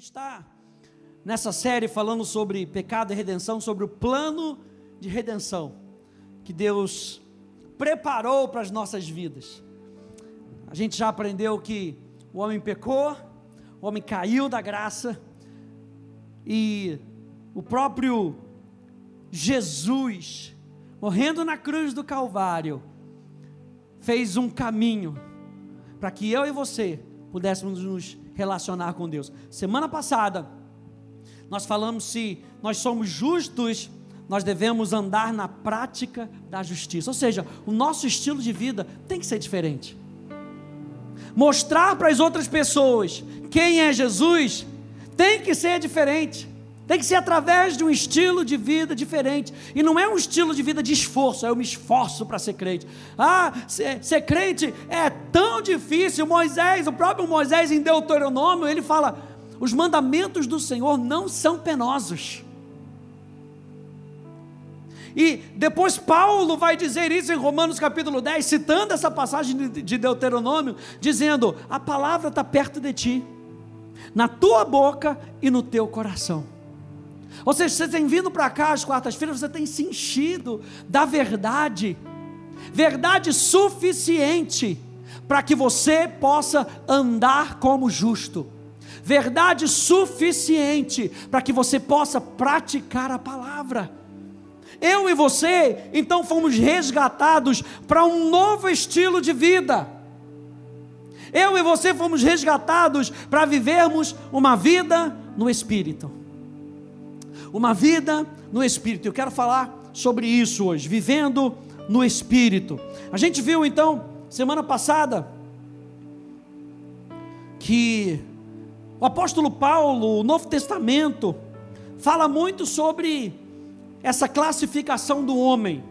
gente está nessa série falando sobre pecado e redenção, sobre o plano de redenção que Deus preparou para as nossas vidas. A gente já aprendeu que o homem pecou, o homem caiu da graça e o próprio Jesus, morrendo na cruz do Calvário, fez um caminho para que eu e você pudéssemos nos relacionar com Deus. Semana passada, nós falamos se nós somos justos, nós devemos andar na prática da justiça. Ou seja, o nosso estilo de vida tem que ser diferente. Mostrar para as outras pessoas quem é Jesus tem que ser diferente. Tem que ser através de um estilo de vida diferente. E não é um estilo de vida de esforço, eu me esforço para ser crente. Ah, ser, ser, crente é tão difícil. Moisés, o próprio Moisés em Deuteronômio, ele fala: os mandamentos do Senhor não são penosos. E depois Paulo vai dizer isso em Romanos capítulo 10, citando essa passagem de Deuteronômio, dizendo: a palavra está perto de ti, na tua boca e no teu coração. Ou seja, você tem vindo para cá às quartas-feiras, você tem se enchido da verdade, verdade suficiente para que você possa andar como justo, verdade suficiente para que você possa praticar a palavra. Eu e você, então, fomos resgatados para um novo estilo de vida. Eu e você fomos resgatados para vivermos uma vida no Espírito uma vida no Espírito. Eu quero falar sobre isso hoje, vivendo no Espírito. A gente viu então, semana passada, que o apóstolo Paulo, o Novo Testamento, fala muito sobre essa classificação do homem.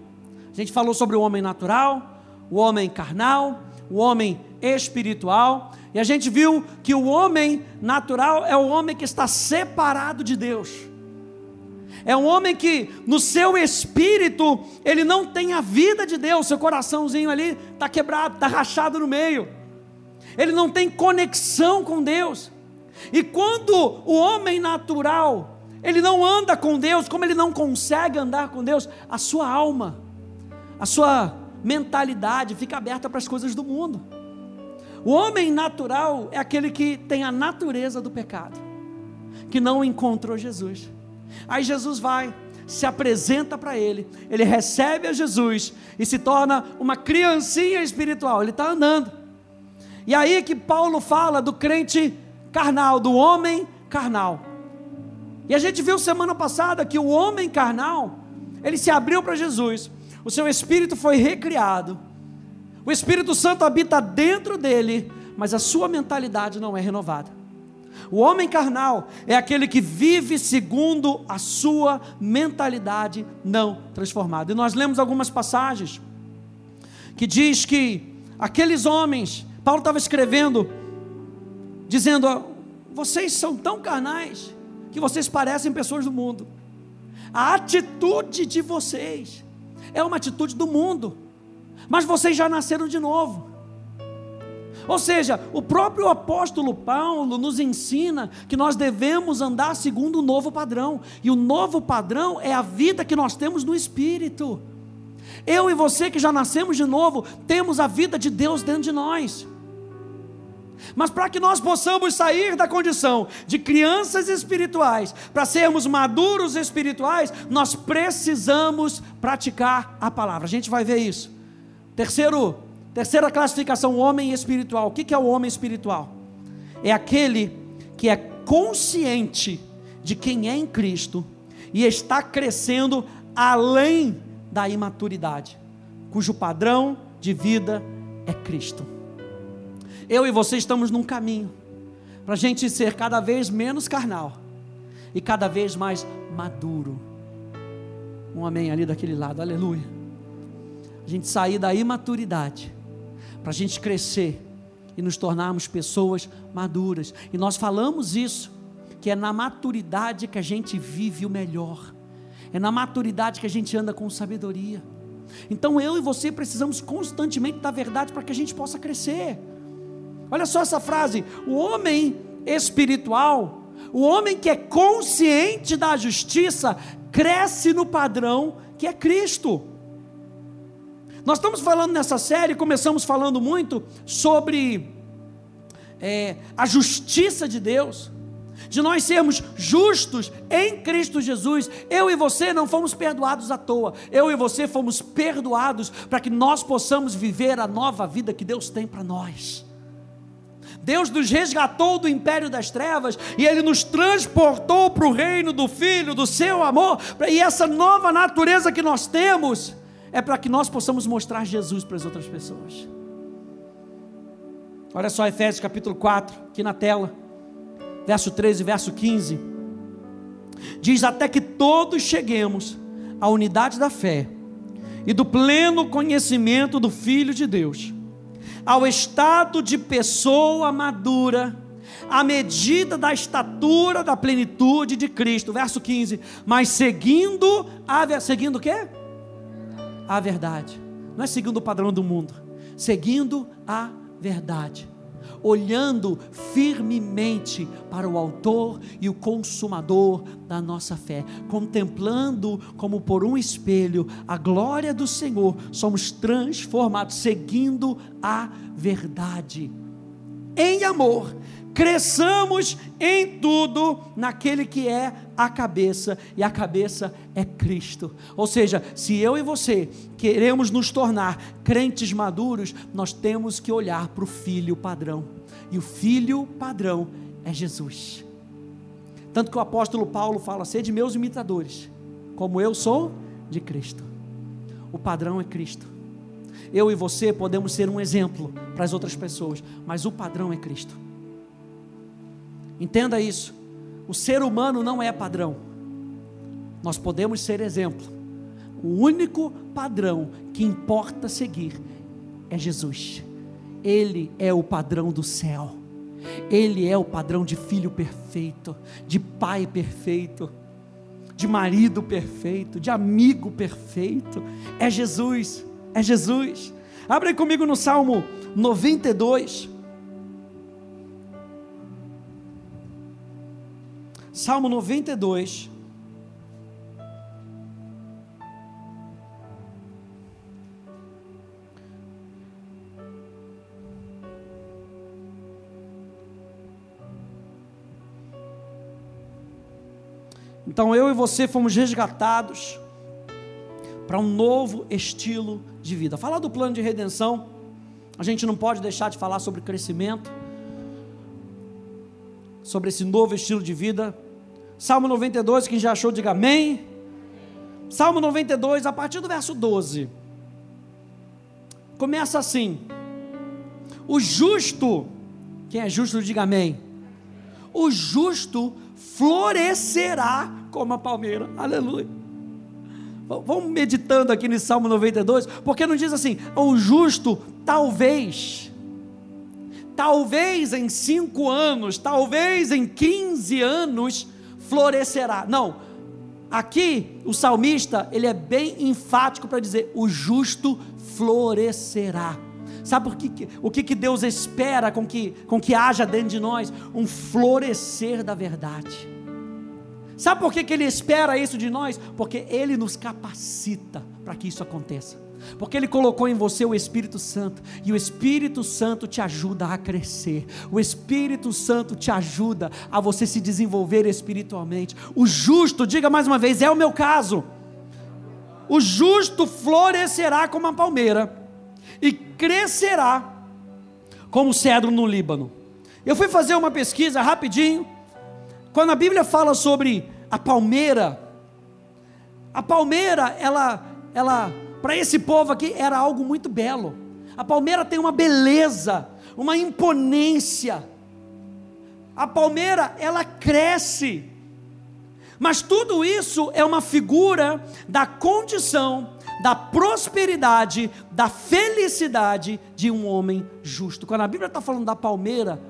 A gente falou sobre o homem natural, o homem carnal, o homem espiritual, e a gente viu que o homem natural é o homem que está separado de Deus. É um homem que no seu espírito ele não tem a vida de Deus, seu coraçãozinho ali está quebrado, está rachado no meio. Ele não tem conexão com Deus. E quando o homem natural ele não anda com Deus, como ele não consegue andar com Deus, a sua alma, a sua mentalidade fica aberta para as coisas do mundo. O homem natural é aquele que tem a natureza do pecado, que não encontrou Jesus. Aí Jesus vai, se apresenta para ele, ele recebe a Jesus e se torna uma criancinha espiritual, ele está andando. E aí que Paulo fala do crente carnal, do homem carnal. E a gente viu semana passada que o homem carnal, ele se abriu para Jesus, o seu espírito foi recriado, o Espírito Santo habita dentro dele, mas a sua mentalidade não é renovada. O homem carnal é aquele que vive segundo a sua mentalidade não transformada. E nós lemos algumas passagens que diz que aqueles homens, Paulo estava escrevendo, dizendo: vocês são tão carnais que vocês parecem pessoas do mundo. A atitude de vocês é uma atitude do mundo, mas vocês já nasceram de novo. Ou seja, o próprio apóstolo Paulo nos ensina que nós devemos andar segundo o novo padrão, e o novo padrão é a vida que nós temos no Espírito. Eu e você que já nascemos de novo, temos a vida de Deus dentro de nós. Mas para que nós possamos sair da condição de crianças espirituais, para sermos maduros espirituais, nós precisamos praticar a palavra. A gente vai ver isso. Terceiro Terceira classificação, homem espiritual. O que é o homem espiritual? É aquele que é consciente de quem é em Cristo e está crescendo além da imaturidade, cujo padrão de vida é Cristo. Eu e você estamos num caminho para a gente ser cada vez menos carnal e cada vez mais maduro. Um amém ali daquele lado, aleluia. A gente sair da imaturidade para a gente crescer e nos tornarmos pessoas maduras. E nós falamos isso, que é na maturidade que a gente vive o melhor, é na maturidade que a gente anda com sabedoria. Então eu e você precisamos constantemente da verdade para que a gente possa crescer. Olha só essa frase: o homem espiritual O homem que é consciente da justiça cresce no padrão que é Cristo. Nós estamos falando nessa série, começamos falando muito sobre é, a justiça de Deus, de nós sermos justos em Cristo Jesus. Eu e você não fomos perdoados à toa, eu e você fomos perdoados para que nós possamos viver a nova vida que Deus tem para nós. Deus nos resgatou do império das trevas e Ele nos transportou para o reino do Filho, do seu amor, e essa nova natureza que nós temos é para que nós possamos mostrar Jesus para as outras pessoas. Olha só Efésios capítulo 4, aqui na tela, verso 13 e verso 15. Diz: Até que todos cheguemos à unidade da fé e do pleno conhecimento do Filho de Deus, ao estado de pessoa madura, à medida da estatura da plenitude de Cristo. Verso 15. Mas seguindo a seguindo o quê? A verdade. Não é seguindo o padrão do mundo, seguindo a verdade, olhando firmemente para o Autor e o Consumador da nossa fé, contemplando como por um espelho a glória do Senhor, somos transformados, seguindo a verdade, em amor, cresçamos em tudo naquele que é a cabeça, e a cabeça é Cristo. Ou seja, se eu e você queremos nos tornar crentes maduros, nós temos que olhar para o filho padrão, e o filho padrão é Jesus. Tanto que o apóstolo Paulo fala: sede meus imitadores, como eu sou de Cristo. O padrão é Cristo. Eu e você podemos ser um exemplo para as outras pessoas, mas o padrão é Cristo. Entenda isso. O ser humano não é padrão. Nós podemos ser exemplo. O único padrão que importa seguir é Jesus. Ele é o padrão do céu. Ele é o padrão de filho perfeito, de pai perfeito, de marido perfeito, de amigo perfeito. É Jesus, é Jesus. Abre comigo no Salmo 92. Salmo 92. Então eu e você fomos resgatados para um novo estilo de vida. Falar do plano de redenção, a gente não pode deixar de falar sobre crescimento, sobre esse novo estilo de vida. Salmo 92, quem já achou, diga amém. Salmo 92, a partir do verso 12. Começa assim: O justo, quem é justo, diga amém. O justo florescerá como a palmeira. Aleluia. Vamos meditando aqui nesse Salmo 92, porque não diz assim, o justo talvez, talvez em cinco anos, talvez em 15 anos, florescerá. Não. Aqui o salmista, ele é bem enfático para dizer: o justo florescerá. Sabe por que, o que, que Deus espera com que, com que haja dentro de nós? Um florescer da verdade. Sabe por que, que Ele espera isso de nós? Porque Ele nos capacita para que isso aconteça. Porque Ele colocou em você o Espírito Santo, e o Espírito Santo te ajuda a crescer, o Espírito Santo te ajuda a você se desenvolver espiritualmente. O justo, diga mais uma vez, é o meu caso. O justo florescerá como a palmeira e crescerá como o cedro no Líbano. Eu fui fazer uma pesquisa rapidinho. Quando a Bíblia fala sobre a palmeira, a palmeira, ela, ela para esse povo aqui era algo muito belo. A palmeira tem uma beleza, uma imponência. A palmeira, ela cresce. Mas tudo isso é uma figura da condição, da prosperidade, da felicidade de um homem justo. Quando a Bíblia está falando da palmeira,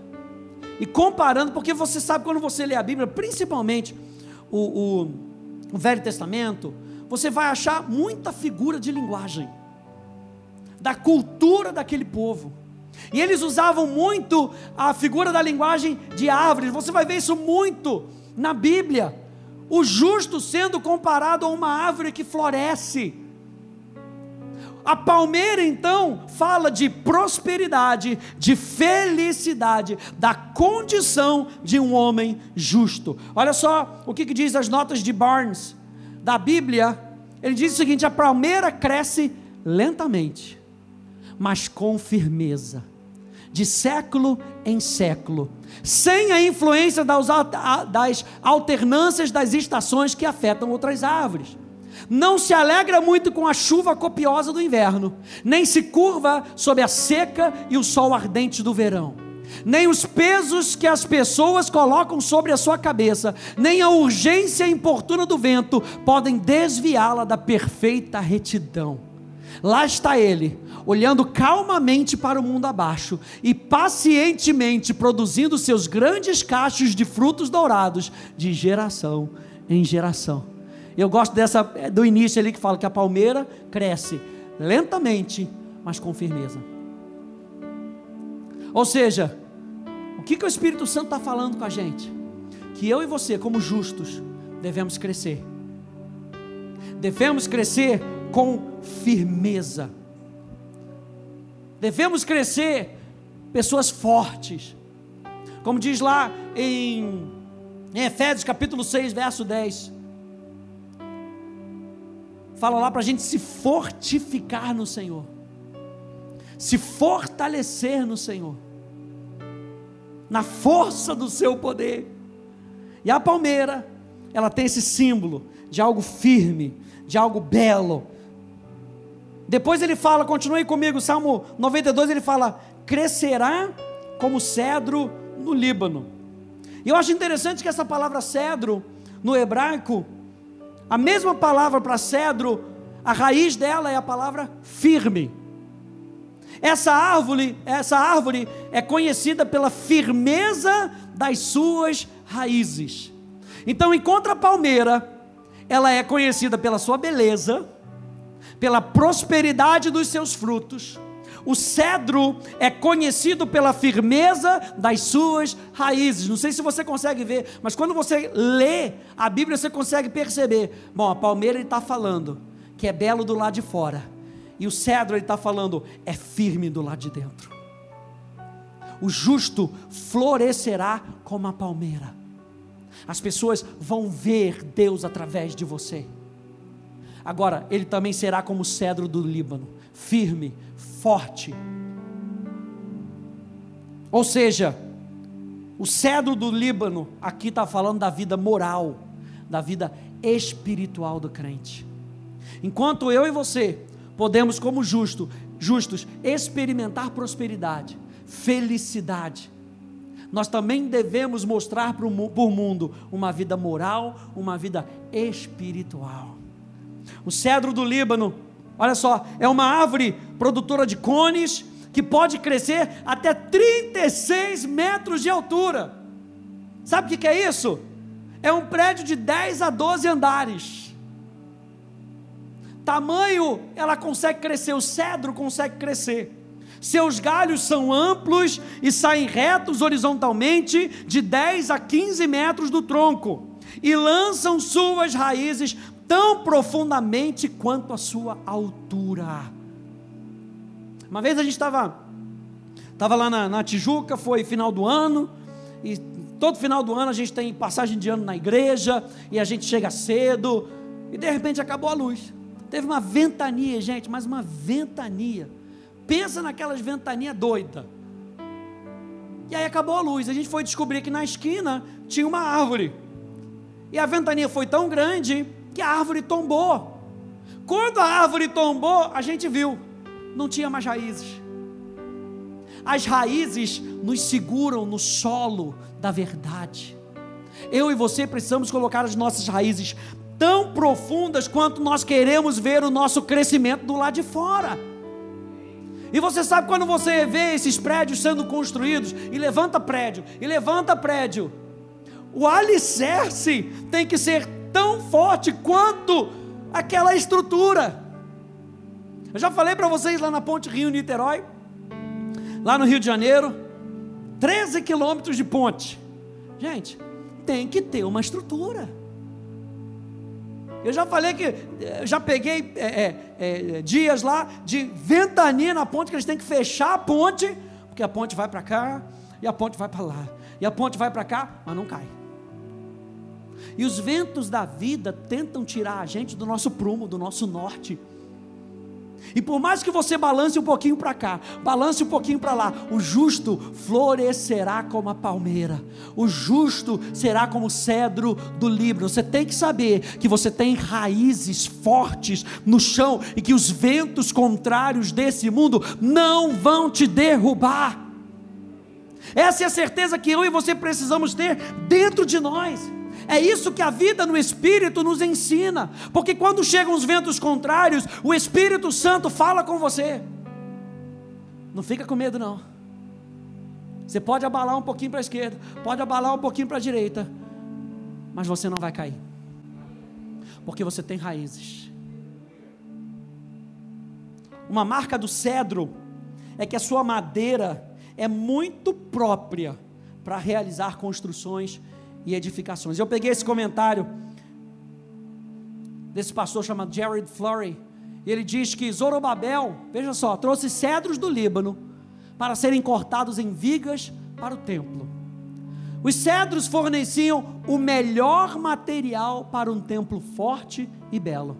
e comparando, porque você sabe quando você lê a Bíblia, principalmente o, o, o Velho Testamento, você vai achar muita figura de linguagem, da cultura daquele povo. E eles usavam muito a figura da linguagem de árvores. Você vai ver isso muito na Bíblia. O justo sendo comparado a uma árvore que floresce. A palmeira então fala de prosperidade, de felicidade, da condição de um homem justo. Olha só o que, que diz as notas de Barnes da Bíblia. Ele diz o seguinte: a palmeira cresce lentamente, mas com firmeza de século em século, sem a influência das, alternâncias das estações que afetam outras árvores. Não se alegra muito com a chuva copiosa do inverno, nem se curva sob a seca e o sol ardente do verão. Nem os pesos que as pessoas colocam sobre a sua cabeça, nem a urgência importuna do vento podem desviá-la da perfeita retidão. Lá está ele, olhando calmamente para o mundo abaixo e pacientemente produzindo seus grandes cachos de frutos dourados de geração em geração. Eu gosto dessa do início ali que fala que a palmeira cresce lentamente, mas com firmeza. Ou seja, o que, que o Espírito Santo está falando com a gente? Que eu e você, como justos, devemos crescer. Devemos crescer com firmeza. Devemos crescer pessoas fortes. Como diz lá em, em Efésios capítulo 6, verso 10. Fala lá para a gente se fortificar no Senhor. Se fortalecer no Senhor. Na força do seu poder. E a palmeira, ela tem esse símbolo de algo firme, de algo belo, depois ele fala, continue comigo, Salmo 92, ele fala: crescerá como cedro no Líbano. E eu acho interessante que essa palavra cedro, no hebraico, a mesma palavra para cedro, a raiz dela é a palavra firme. Essa árvore, essa árvore é conhecida pela firmeza das suas raízes. Então, enquanto a palmeira, ela é conhecida pela sua beleza, pela prosperidade dos seus frutos. O cedro é conhecido pela firmeza das suas raízes. Não sei se você consegue ver, mas quando você lê a Bíblia, você consegue perceber. Bom, a palmeira está falando que é belo do lado de fora, e o cedro ele está falando é firme do lado de dentro. O justo florescerá como a palmeira. As pessoas vão ver Deus através de você. Agora, ele também será como o cedro do Líbano, firme, forte. Ou seja, o cedro do Líbano aqui está falando da vida moral, da vida espiritual do crente. Enquanto eu e você podemos, como justo, justos, experimentar prosperidade, felicidade, nós também devemos mostrar para o mundo uma vida moral, uma vida espiritual. O cedro do Líbano, olha só, é uma árvore produtora de cones que pode crescer até 36 metros de altura. Sabe o que é isso? É um prédio de 10 a 12 andares. Tamanho, ela consegue crescer, o cedro consegue crescer. Seus galhos são amplos e saem retos horizontalmente de 10 a 15 metros do tronco e lançam suas raízes tão profundamente quanto a sua altura. Uma vez a gente estava estava lá na, na Tijuca, foi final do ano, e todo final do ano a gente tem passagem de ano na igreja, e a gente chega cedo, e de repente acabou a luz. Teve uma ventania, gente, mas uma ventania. Pensa naquelas ventanias doidas. E aí acabou a luz. A gente foi descobrir que na esquina tinha uma árvore. E a ventania foi tão grande que a árvore tombou. Quando a árvore tombou, a gente viu, não tinha mais raízes. As raízes nos seguram no solo da verdade. Eu e você precisamos colocar as nossas raízes tão profundas quanto nós queremos ver o nosso crescimento do lado de fora. E você sabe quando você vê esses prédios sendo construídos, e levanta prédio, e levanta prédio, o alicerce tem que ser tão forte quanto aquela estrutura. Eu já falei para vocês lá na Ponte Rio Niterói. lá no Rio de Janeiro, 13 quilômetros de ponte. Gente, tem que ter uma estrutura. Eu já falei que já peguei é, é, dias lá de ventania na ponte que eles têm que fechar a ponte, porque a ponte vai para cá e a ponte vai para lá e a ponte vai para cá, mas não cai. E os ventos da vida tentam tirar a gente do nosso prumo, do nosso norte. E por mais que você balance um pouquinho para cá, balance um pouquinho para lá, o justo florescerá como a palmeira, o justo será como o cedro do Líbano. Você tem que saber que você tem raízes fortes no chão e que os ventos contrários desse mundo não vão te derrubar. Essa é a certeza que eu e você precisamos ter dentro de nós. É isso que a vida no Espírito nos ensina, porque quando chegam os ventos contrários, o Espírito Santo fala com você. Não fica com medo, não. Você pode abalar um pouquinho para a esquerda, pode abalar um pouquinho para a direita, mas você não vai cair, porque você tem raízes. Uma marca do cedro é que a sua madeira é muito própria para realizar construções e edificações. Eu peguei esse comentário desse pastor chamado Jared Flurry, e ele diz que Zorobabel, veja só, trouxe cedros do Líbano para serem cortados em vigas para o templo. Os cedros forneciam o melhor material para um templo forte e belo.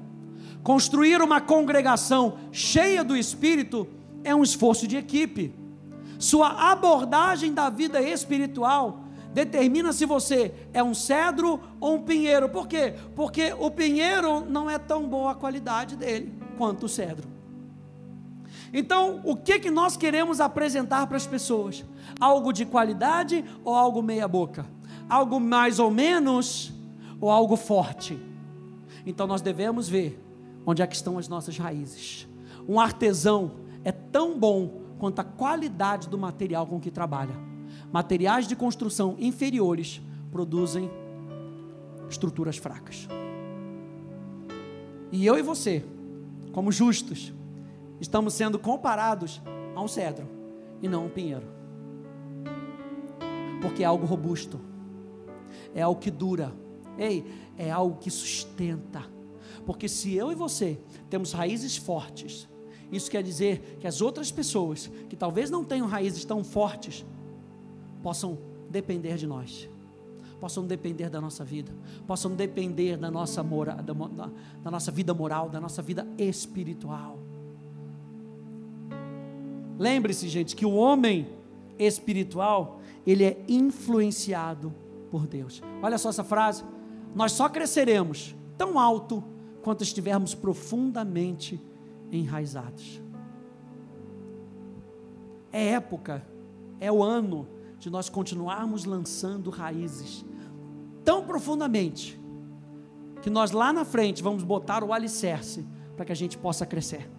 Construir uma congregação cheia do Espírito é um esforço de equipe. Sua abordagem da vida espiritual determina se você é um cedro ou um pinheiro. Por quê? Porque o pinheiro não é tão boa a qualidade dele quanto o cedro. Então, o que que nós queremos apresentar para as pessoas? Algo de qualidade ou algo meia boca? Algo mais ou menos ou algo forte? Então nós devemos ver onde é que estão as nossas raízes. Um artesão é tão bom quanto a qualidade do material com que trabalha. Materiais de construção inferiores produzem estruturas fracas. E eu e você, como justos, estamos sendo comparados a um cedro e não a um pinheiro. Porque é algo robusto, é algo que dura, ei, é algo que sustenta. Porque se eu e você temos raízes fortes, isso quer dizer que as outras pessoas que talvez não tenham raízes tão fortes possam depender de nós, possam depender da nossa vida, possam depender da nossa, mora, da, da, da nossa vida moral, da nossa vida espiritual. Lembre-se, gente, que o homem espiritual, ele é influenciado por Deus. Olha só essa frase: nós só cresceremos tão alto quanto estivermos profundamente enraizados. É época, é o ano de nós continuarmos lançando raízes tão profundamente que nós lá na frente vamos botar o alicerce para que a gente possa crescer.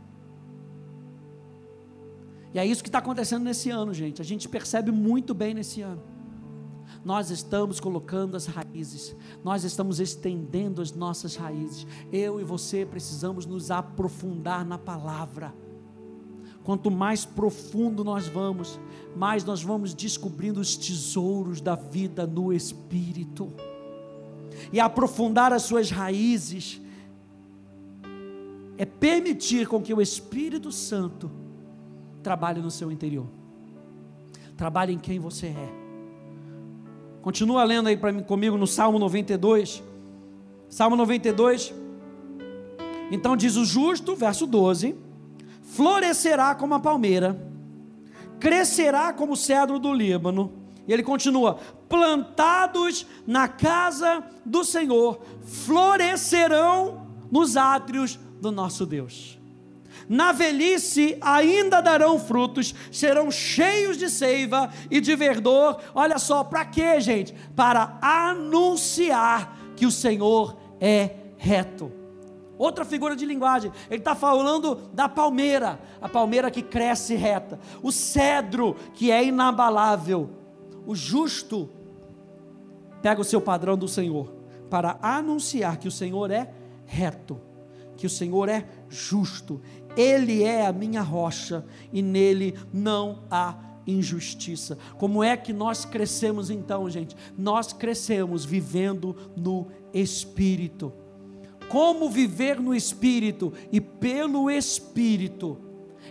E é isso que está acontecendo nesse ano, gente. A gente percebe muito bem nesse ano. Nós estamos colocando as raízes, nós estamos estendendo as nossas raízes. Eu e você precisamos nos aprofundar na palavra. Quanto mais profundo nós vamos, mais nós vamos descobrindo os tesouros da vida no Espírito. E aprofundar as suas raízes é permitir com que o Espírito Santo trabalhe no seu interior. Trabalhe em quem você é. Continua lendo aí para mim comigo no Salmo 92. Salmo 92. Então diz o justo, verso 12: florescerá como a palmeira, crescerá como o cedro do Líbano. E ele continua: plantados na casa do Senhor, florescerão nos átrios do nosso Deus na velhice ainda darão frutos, serão cheios de seiva e de verdor. Olha só, para quê, gente? Para anunciar que o Senhor é reto. Outra figura de linguagem, ele está falando da palmeira, a palmeira que cresce reta, o cedro que é inabalável, o justo pega o seu padrão do Senhor para anunciar que o Senhor é reto, que o Senhor é justo ele é a minha rocha e nele não há injustiça. Como é que nós crescemos então, gente? Nós crescemos vivendo no Espírito. Como viver no Espírito e pelo Espírito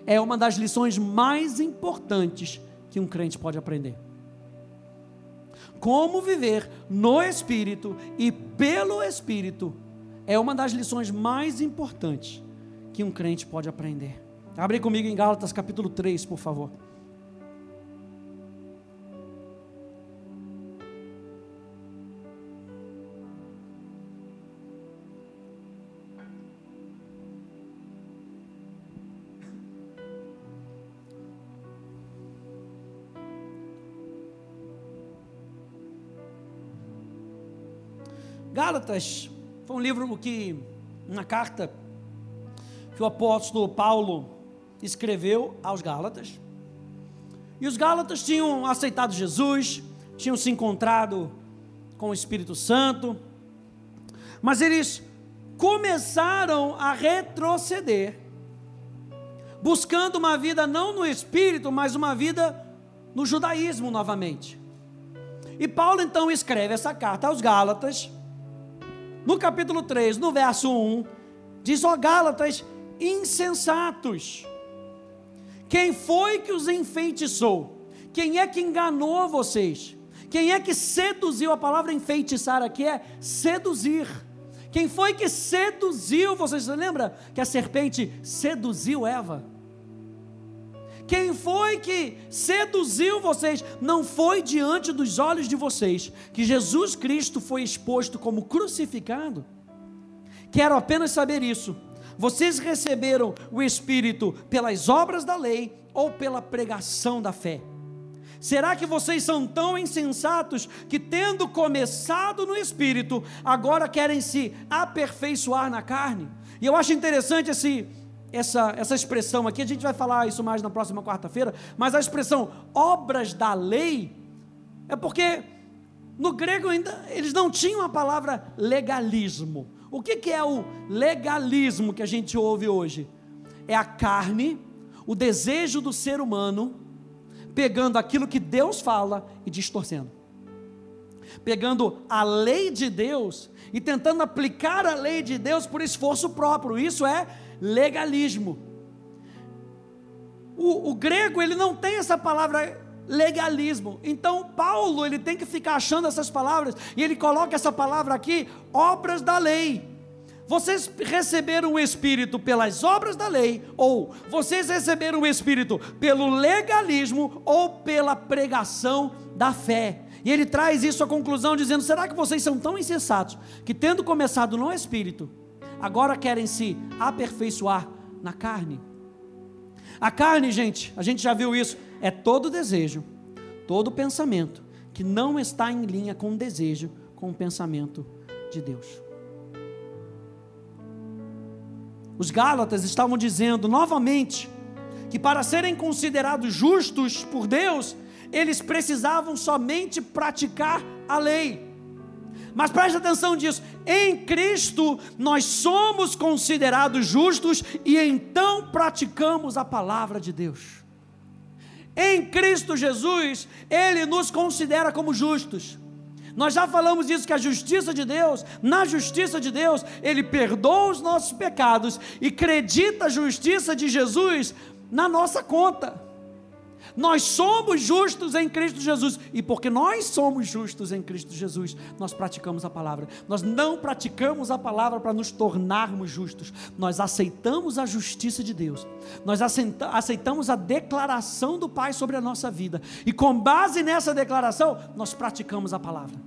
é uma das lições mais importantes que um crente pode aprender. Como viver no Espírito e pelo Espírito é uma das lições mais importantes que um crente pode aprender. Abre comigo em Gálatas capítulo 3, por favor. Gálatas foi um livro que, uma carta que o apóstolo Paulo escreveu aos Gálatas. E os Gálatas tinham aceitado Jesus, tinham se encontrado com o Espírito Santo, mas eles começaram a retroceder, buscando uma vida não no Espírito, mas uma vida no judaísmo novamente. E Paulo então escreve essa carta aos Gálatas, no capítulo 3, no verso 1, diz: Ó Gálatas insensatos, quem foi que os enfeitiçou? Quem é que enganou vocês? Quem é que seduziu? A palavra enfeitiçar aqui é seduzir. Quem foi que seduziu vocês? Você lembra que a serpente seduziu Eva? Quem foi que seduziu vocês? Não foi diante dos olhos de vocês que Jesus Cristo foi exposto como crucificado? Quero apenas saber isso. Vocês receberam o Espírito pelas obras da lei ou pela pregação da fé? Será que vocês são tão insensatos que, tendo começado no Espírito, agora querem se aperfeiçoar na carne? E eu acho interessante esse essa, essa expressão aqui, a gente vai falar isso mais na próxima quarta-feira, mas a expressão obras da lei é porque no grego ainda eles não tinham a palavra legalismo. O que, que é o legalismo que a gente ouve hoje? É a carne, o desejo do ser humano, pegando aquilo que Deus fala e distorcendo. Pegando a lei de Deus e tentando aplicar a lei de Deus por esforço próprio. Isso é legalismo. O, o, grego ele não tem essa palavra legalismo. Então Paulo ele tem que ficar achando essas palavras e ele coloca essa palavra aqui, obras da lei. Vocês receberam o Espírito pelas obras da lei, ou vocês receberam o Espírito pelo legalismo ou pela pregação da fé. E ele traz isso à conclusão, dizendo: será que vocês são tão insensatos que, tendo começado no Espírito, agora querem se aperfeiçoar na carne. A carne, gente, a gente já viu isso, é todo desejo, todo pensamento que não está em linha com o desejo, com o pensamento de Deus. Os Gálatas estavam dizendo novamente que para serem considerados justos por Deus, eles precisavam somente praticar a lei. Mas preste atenção disso: em Cristo nós somos considerados justos e então praticamos a palavra de Deus. Em Cristo Jesus, Ele nos considera como justos. Nós já falamos disso que a justiça de Deus, na justiça de Deus, Ele perdoa os nossos pecados e acredita a justiça de Jesus na nossa conta. Nós somos justos em Cristo Jesus. E porque nós somos justos em Cristo Jesus, nós praticamos a palavra. Nós não praticamos a palavra para nos tornarmos justos. Nós aceitamos a justiça de Deus. Nós aceitamos a declaração do Pai sobre a nossa vida. E com base nessa declaração, nós praticamos a palavra.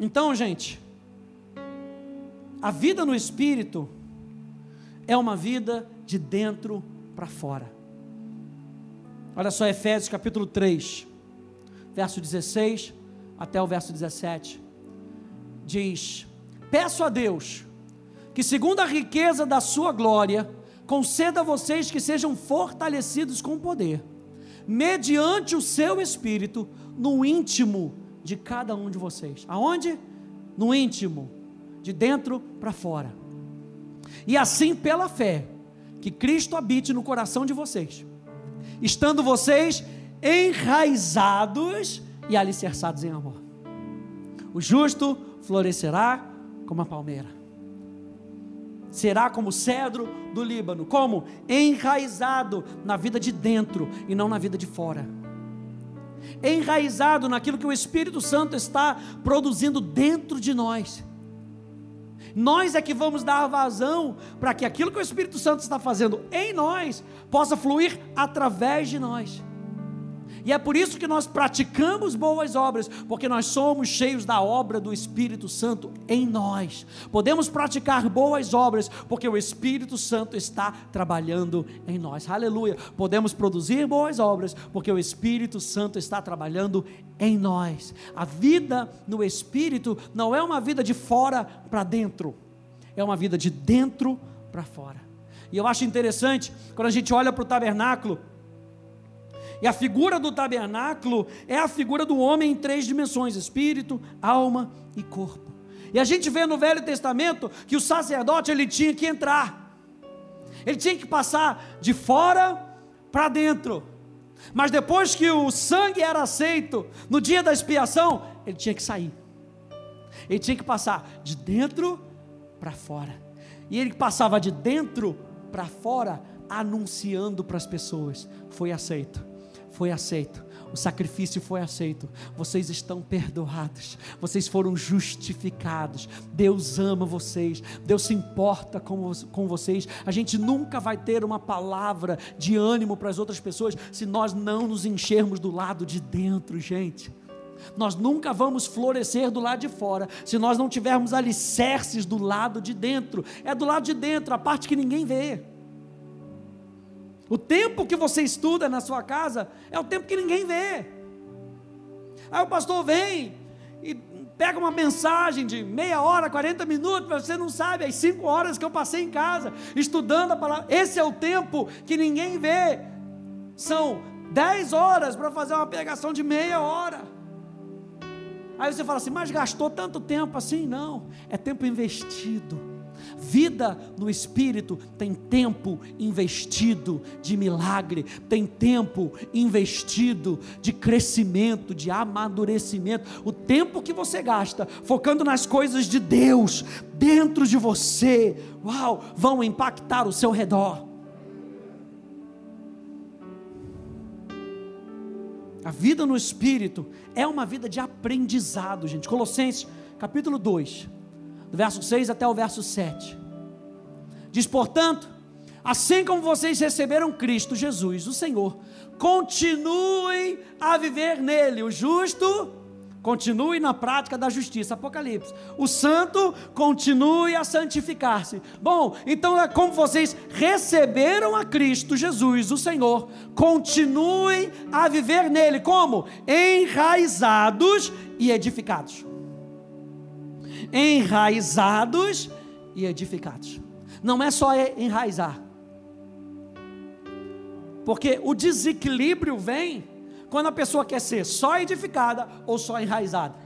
Então, gente, a vida no Espírito é uma vida de dentro para fora. Olha só, Efésios capítulo 3, verso 16 até o verso 17. Diz: Peço a Deus que, segundo a riqueza da sua glória, conceda a vocês que sejam fortalecidos com poder, mediante o seu espírito, no íntimo de cada um de vocês. Aonde? No íntimo, de dentro para fora. E assim, pela fé, que Cristo habite no coração de vocês, estando vocês enraizados e alicerçados em amor. O justo florescerá como a palmeira. Será como o cedro do Líbano, como enraizado na vida de dentro e não na vida de fora. Enraizado naquilo que o Espírito Santo está produzindo dentro de nós. Nós é que vamos dar vazão para que aquilo que o Espírito Santo está fazendo em nós possa fluir através de nós. E é por isso que nós praticamos boas obras, porque nós somos cheios da obra do Espírito Santo em nós. Podemos praticar boas obras, porque o Espírito Santo está trabalhando em nós. Aleluia. Podemos produzir boas obras, porque o Espírito Santo está trabalhando em nós. A vida no Espírito não é uma vida de fora para dentro, é uma vida de dentro para fora. E eu acho interessante, quando a gente olha para o tabernáculo, e a figura do tabernáculo é a figura do homem em três dimensões: espírito, alma e corpo. E a gente vê no Velho Testamento que o sacerdote ele tinha que entrar. Ele tinha que passar de fora para dentro. Mas depois que o sangue era aceito no dia da expiação, ele tinha que sair. Ele tinha que passar de dentro para fora. E ele passava de dentro para fora, anunciando para as pessoas: foi aceito foi aceito. O sacrifício foi aceito. Vocês estão perdoados. Vocês foram justificados. Deus ama vocês. Deus se importa com, com vocês. A gente nunca vai ter uma palavra de ânimo para as outras pessoas se nós não nos enchermos do lado de dentro, gente. Nós nunca vamos florescer do lado de fora se nós não tivermos alicerces do lado de dentro. É do lado de dentro, a parte que ninguém vê. O tempo que você estuda na sua casa é o tempo que ninguém vê. Aí o pastor vem e pega uma mensagem de meia hora, 40 minutos, você não sabe, as cinco horas que eu passei em casa, estudando a palavra. Esse é o tempo que ninguém vê. São dez horas para fazer uma pregação de meia hora. Aí você fala assim, mas gastou tanto tempo assim? Não, é tempo investido Vida no Espírito tem tempo investido de milagre, tem tempo investido de crescimento, de amadurecimento. O tempo que você gasta focando nas coisas de Deus dentro de você, uau, vão impactar o seu redor. A vida no Espírito é uma vida de aprendizado, gente. Colossenses capítulo 2 do verso 6 até o verso 7. Diz, portanto, assim como vocês receberam Cristo Jesus, o Senhor, continuem a viver nele, o justo continue na prática da justiça. Apocalipse. O santo continue a santificar-se. Bom, então é como vocês receberam a Cristo Jesus, o Senhor, continuem a viver nele. Como? Enraizados e edificados enraizados e edificados. Não é só enraizar, porque o desequilíbrio vem quando a pessoa quer ser só edificada ou só enraizada.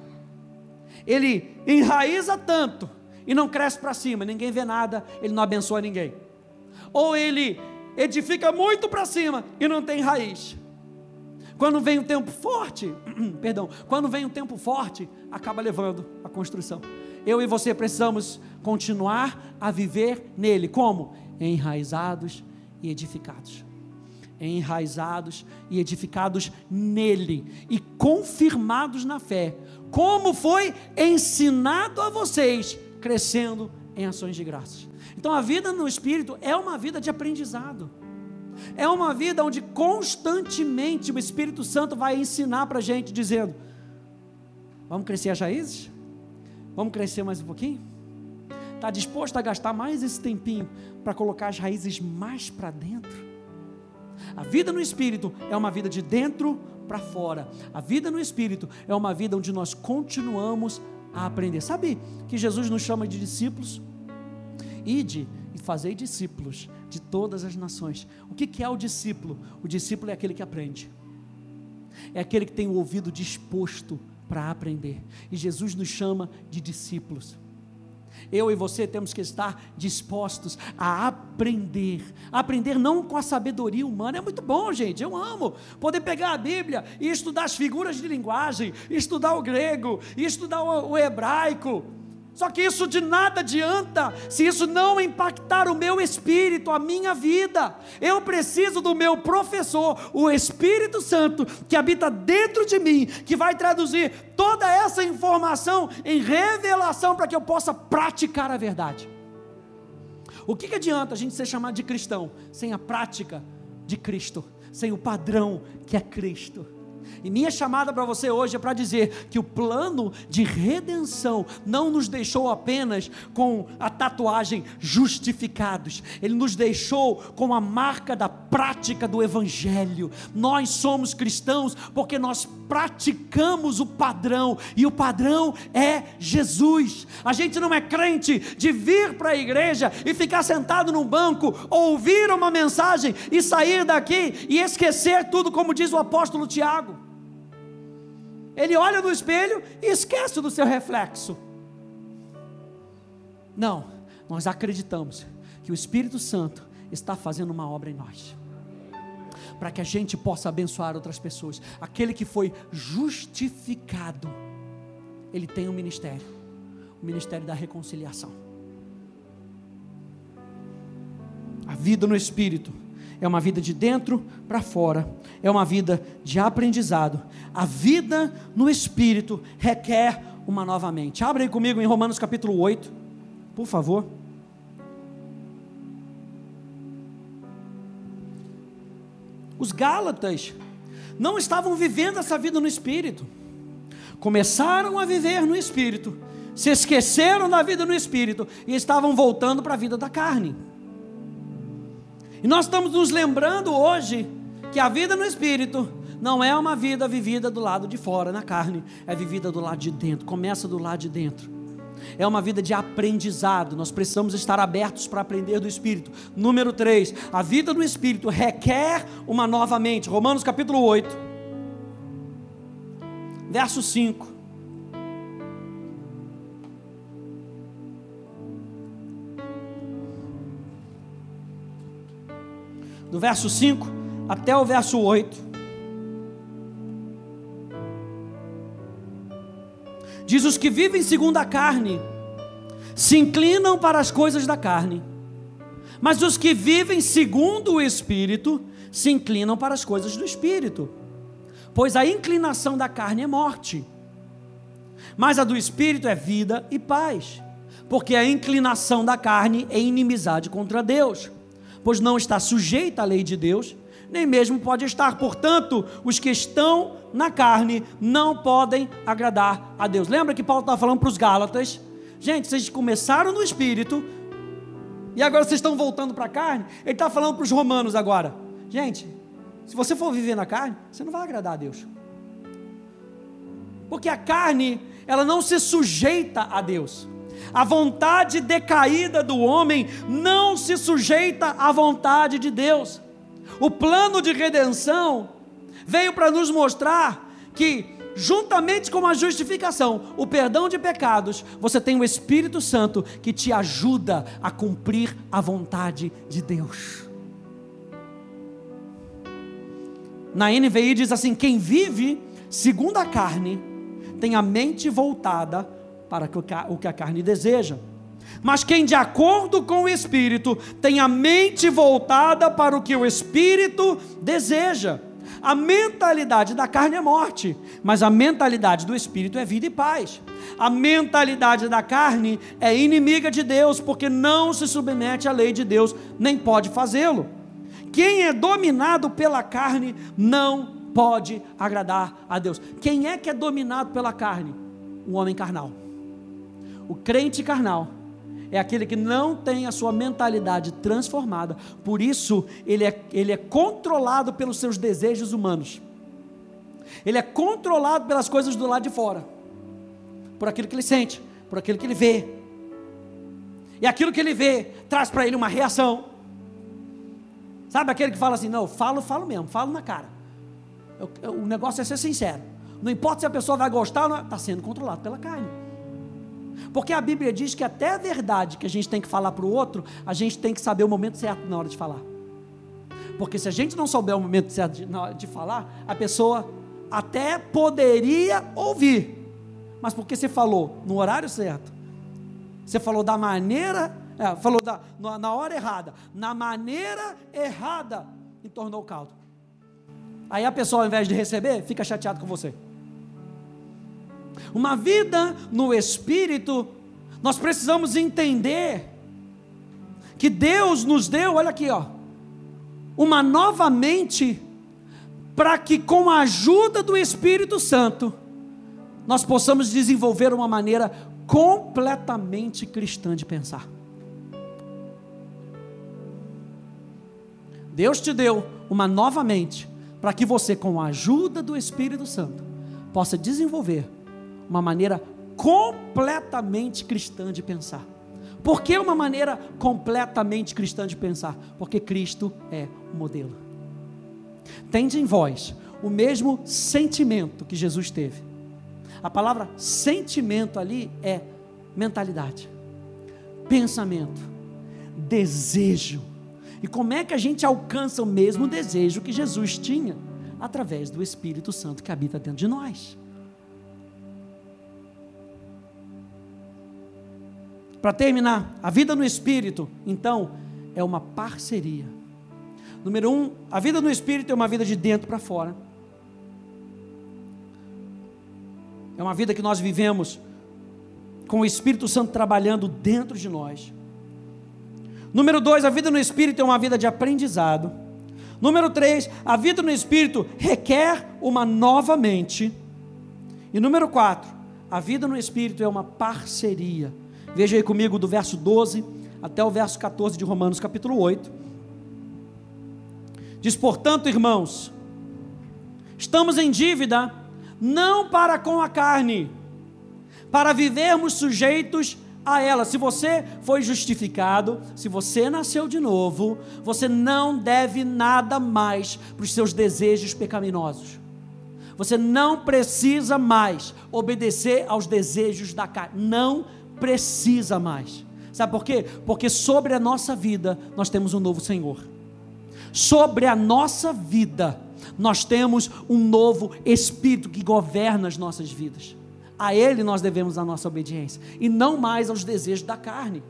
Ele enraiza tanto e não cresce para cima, ninguém vê nada, ele não abençoa ninguém. Ou ele edifica muito para cima e não tem raiz. Quando vem um tempo forte, perdão, quando vem um tempo forte, acaba levando a construção eu e você precisamos continuar a viver nele. Como? Enraizados e edificados. Enraizados e edificados nele e confirmados na fé, como foi ensinado a vocês, crescendo em ações de graças. Então a vida no Espírito é uma vida de aprendizado. É uma vida onde constantemente o Espírito Santo vai ensinar para a gente, dizendo: Vamos crescer as raízes? Vamos crescer mais um pouquinho? Está disposto a gastar mais esse tempinho para colocar as raízes mais para dentro? A vida no Espírito é uma vida de dentro para fora. A vida no Espírito é uma vida onde nós continuamos a aprender. Sabe que Jesus nos chama de discípulos? Ide fazei discípulos de todas as nações. O que é o discípulo? O discípulo é aquele que aprende, é aquele que tem o ouvido disposto para aprender. E Jesus nos chama de discípulos. Eu e você temos que estar dispostos a aprender. Aprender não com a sabedoria humana. É muito bom, gente. Eu amo poder pegar a Bíblia e estudar as figuras de linguagem, estudar o grego, estudar o, hebraico só que isso de nada adianta se isso não impactar o meu espírito, a minha vida. Eu preciso do meu professor, o Espírito Santo, que habita dentro de mim, que vai traduzir toda essa informação em revelação para que eu possa praticar a verdade. O que, que adianta a gente ser chamado de cristão sem a prática de Cristo, sem o padrão que é Cristo? E minha chamada para você hoje é para dizer que o plano de redenção não nos deixou apenas com a tatuagem justificados, ele nos deixou com a marca da prática do Evangelho. Nós somos cristãos porque nós praticamos o padrão, e o padrão é Jesus. A gente não é crente de vir para a igreja e ficar sentado num banco, ouvir uma mensagem e sair daqui e esquecer tudo, como diz o apóstolo Tiago. Ele olha no espelho e esquece do seu reflexo. Não, nós acreditamos que o Espírito Santo está fazendo uma obra em nós. Para que a gente possa abençoar outras pessoas. Aquele que foi justificado, ele tem um ministério o ministério da reconciliação. A vida no Espírito é uma vida de dentro para fora, é uma vida de aprendizado. A vida no Espírito requer uma nova mente. Abre aí comigo em Romanos capítulo 8, por favor. Os Gálatas não estavam vivendo essa vida no Espírito, começaram a viver no Espírito, se esqueceram da vida no Espírito e estavam voltando para a vida da carne. E nós estamos nos lembrando hoje que a vida no espírito não é uma vida vivida do lado de fora, na carne, é vivida do lado de dentro, começa do lado de dentro. É uma vida de aprendizado, nós precisamos estar abertos para aprender do Espírito. Número 3, a vida do Espírito requer uma nova mente. Romanos capítulo 8, verso 5. Do verso 5 até o verso 8. Diz: Os que vivem segundo a carne se inclinam para as coisas da carne, mas os que vivem segundo o Espírito se inclinam para as coisas do Espírito. Pois a inclinação da carne é morte, mas a do Espírito é vida e paz, porque a inclinação da carne é inimizade contra Deus pois não está sujeita à lei de Deus, nem mesmo pode estar. Portanto, os que estão na carne não podem agradar a Deus. Lembra que Paulo estava falando para os Gálatas? Gente, vocês começaram no espírito e agora vocês estão voltando para a carne. Ele está falando para os romanos agora. Gente, se você for viver na carne, você não vai agradar a Deus. Porque a carne, ela não se sujeita a Deus. A vontade decaída do homem não se sujeita à vontade de Deus. O plano de redenção veio para nos mostrar que, juntamente com a justificação, o perdão de pecados, você tem o Espírito Santo que te ajuda a cumprir a vontade de Deus. Na NVI diz assim: quem vive segundo a carne tem a mente voltada para o que a carne deseja. Mas quem, de acordo com o Espírito, tem a mente voltada para o que o Espírito deseja. A mentalidade da carne é morte, mas a mentalidade do Espírito é vida e paz. A mentalidade da carne é inimiga de Deus, porque não se submete à lei de Deus, nem pode fazê-lo. Quem é dominado pela carne não pode agradar a Deus. Quem é que é dominado pela carne? O homem carnal. O crente carnal é aquele que não tem a sua mentalidade transformada, por isso ele é, ele é controlado pelos seus desejos humanos, ele é controlado pelas coisas do lado de fora, por aquilo que ele sente, por aquilo que ele vê, e aquilo que ele vê traz para ele uma reação. Sabe aquele que fala assim: não, falo, falo mesmo, falo na cara. Eu, eu, o negócio é ser sincero. Não importa se a pessoa vai gostar ou não, está sendo controlado pela carne. Porque a Bíblia diz que até a verdade que a gente tem que falar para o outro, a gente tem que saber o momento certo na hora de falar. Porque se a gente não souber o momento certo de, de falar, a pessoa até poderia ouvir, mas porque você falou no horário certo, você falou da maneira, é, falou da, na hora errada, na maneira errada, e tornou o caldo. Aí a pessoa, ao invés de receber, fica chateado com você. Uma vida no Espírito, nós precisamos entender que Deus nos deu, olha aqui, ó, uma nova mente, para que com a ajuda do Espírito Santo, nós possamos desenvolver uma maneira completamente cristã de pensar. Deus te deu uma nova mente para que você, com a ajuda do Espírito Santo, possa desenvolver uma maneira completamente cristã de pensar. Por que uma maneira completamente cristã de pensar? Porque Cristo é o modelo. Tende em vós o mesmo sentimento que Jesus teve. A palavra sentimento ali é mentalidade, pensamento, desejo. E como é que a gente alcança o mesmo desejo que Jesus tinha? Através do Espírito Santo que habita dentro de nós. Para terminar, a vida no Espírito, então, é uma parceria. Número um, a vida no Espírito é uma vida de dentro para fora. É uma vida que nós vivemos com o Espírito Santo trabalhando dentro de nós. Número dois, a vida no Espírito é uma vida de aprendizado. Número três, a vida no Espírito requer uma nova mente. E número quatro, a vida no Espírito é uma parceria Veja aí comigo do verso 12 até o verso 14 de Romanos, capítulo 8. Diz: Portanto, irmãos, estamos em dívida, não para com a carne, para vivermos sujeitos a ela. Se você foi justificado, se você nasceu de novo, você não deve nada mais para os seus desejos pecaminosos. Você não precisa mais obedecer aos desejos da carne. Não precisa mais. Sabe por quê? Porque sobre a nossa vida nós temos um novo Senhor. Sobre a nossa vida nós temos um novo Espírito que governa as nossas vidas. A Ele nós devemos a nossa obediência e não mais aos desejos da carne.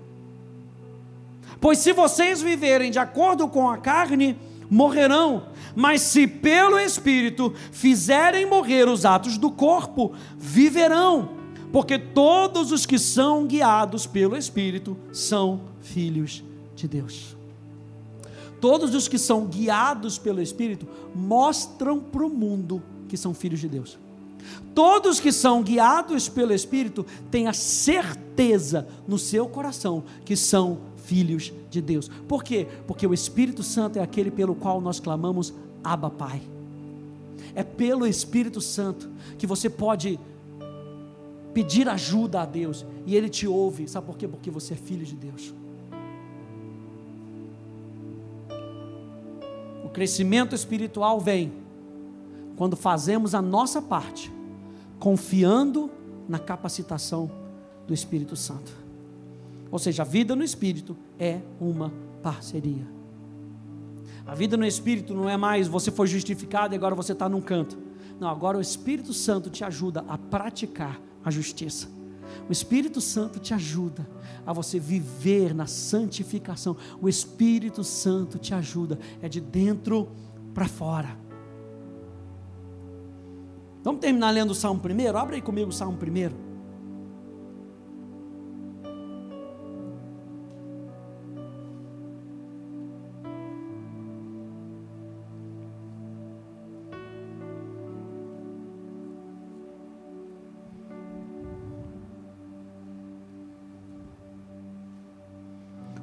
Pois se vocês viverem de acordo com a carne, morrerão. Mas se pelo Espírito fizerem morrer os atos do corpo, viverão porque todos os que são guiados pelo Espírito são filhos de Deus. Todos os que são guiados pelo Espírito mostram para o mundo que são filhos de Deus. Todos que são guiados pelo Espírito têm a certeza no seu coração que são filhos de Deus. Por quê? Porque o Espírito Santo é aquele pelo qual nós clamamos Abba Pai. É pelo Espírito Santo que você pode pedir ajuda a Deus e Ele te ouve. Sabe por quê? Porque você é filho de Deus. O crescimento espiritual vem quando fazemos a nossa parte, confiando na capacitação do Espírito Santo. Ou seja, a vida no Espírito é uma parceria. A vida no Espírito não é mais você foi justificado e agora você está num canto. Não, agora o Espírito Santo te ajuda a praticar a justiça. O Espírito Santo te ajuda a você viver na santificação. O Espírito Santo te ajuda, é de dentro para fora. Vamos terminar lendo o Salmo primeiro? Abre aí comigo o Salmo primeiro.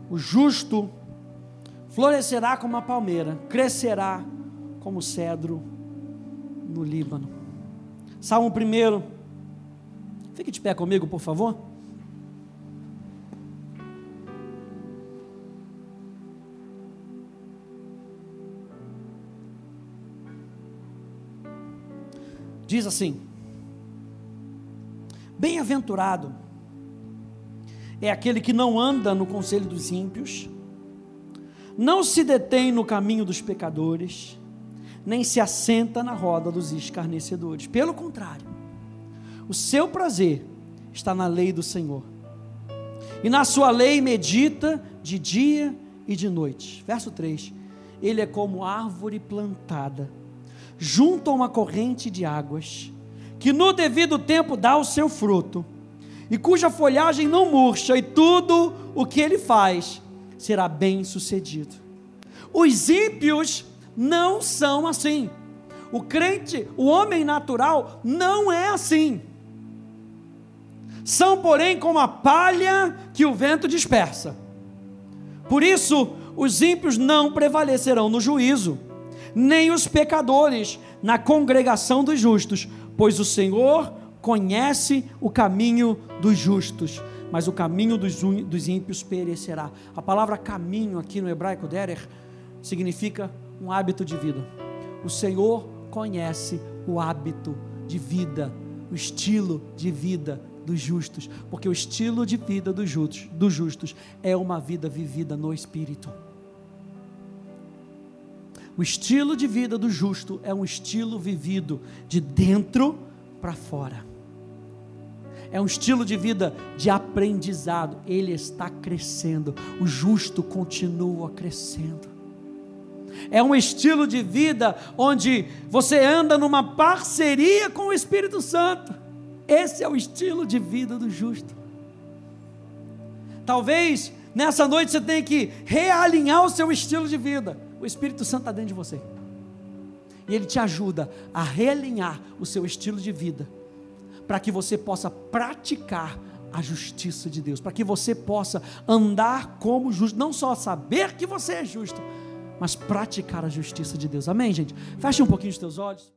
O justo florescerá como a palmeira, crescerá como o cedro no Líbano. Salmo 1. Fique de pé comigo, por favor. Diz assim: Bem-aventurado é aquele que não anda no conselho dos ímpios, não se detém no caminho dos pecadores, nem se assenta na roda dos escarnecedores. Pelo contrário, o seu prazer está na lei do Senhor, e na sua lei medita de dia e de noite. Verso 3: Ele é como árvore plantada junto a uma corrente de águas, que no devido tempo dá o seu fruto, e cuja folhagem não murcha, e tudo o que ele faz será bem sucedido. Os ímpios não são assim. O crente, o homem natural, não é assim. São, porém, como a palha que o vento dispersa. Por isso, os ímpios não prevalecerão no juízo, nem os pecadores na congregação dos justos, pois o Senhor conhece o caminho dos justos, mas o caminho dos, dos ímpios perecerá. A palavra caminho aqui no hebraico derer significa um hábito de vida. O Senhor conhece o hábito de vida, o estilo de vida dos justos, porque o estilo de vida dos justos, dos justos é uma vida vivida no Espírito. O estilo de vida do justo é um estilo vivido de dentro para fora. É um estilo de vida de aprendizado. Ele está crescendo. O justo continua crescendo. É um estilo de vida onde você anda numa parceria com o Espírito Santo. Esse é o estilo de vida do justo. Talvez nessa noite você tenha que realinhar o seu estilo de vida. O Espírito Santo está dentro de você. E ele te ajuda a realinhar o seu estilo de vida, para que você possa praticar a justiça de Deus, para que você possa andar como justo, não só saber que você é justo, mas praticar a justiça de Deus. Amém, gente? Feche um pouquinho os teus olhos.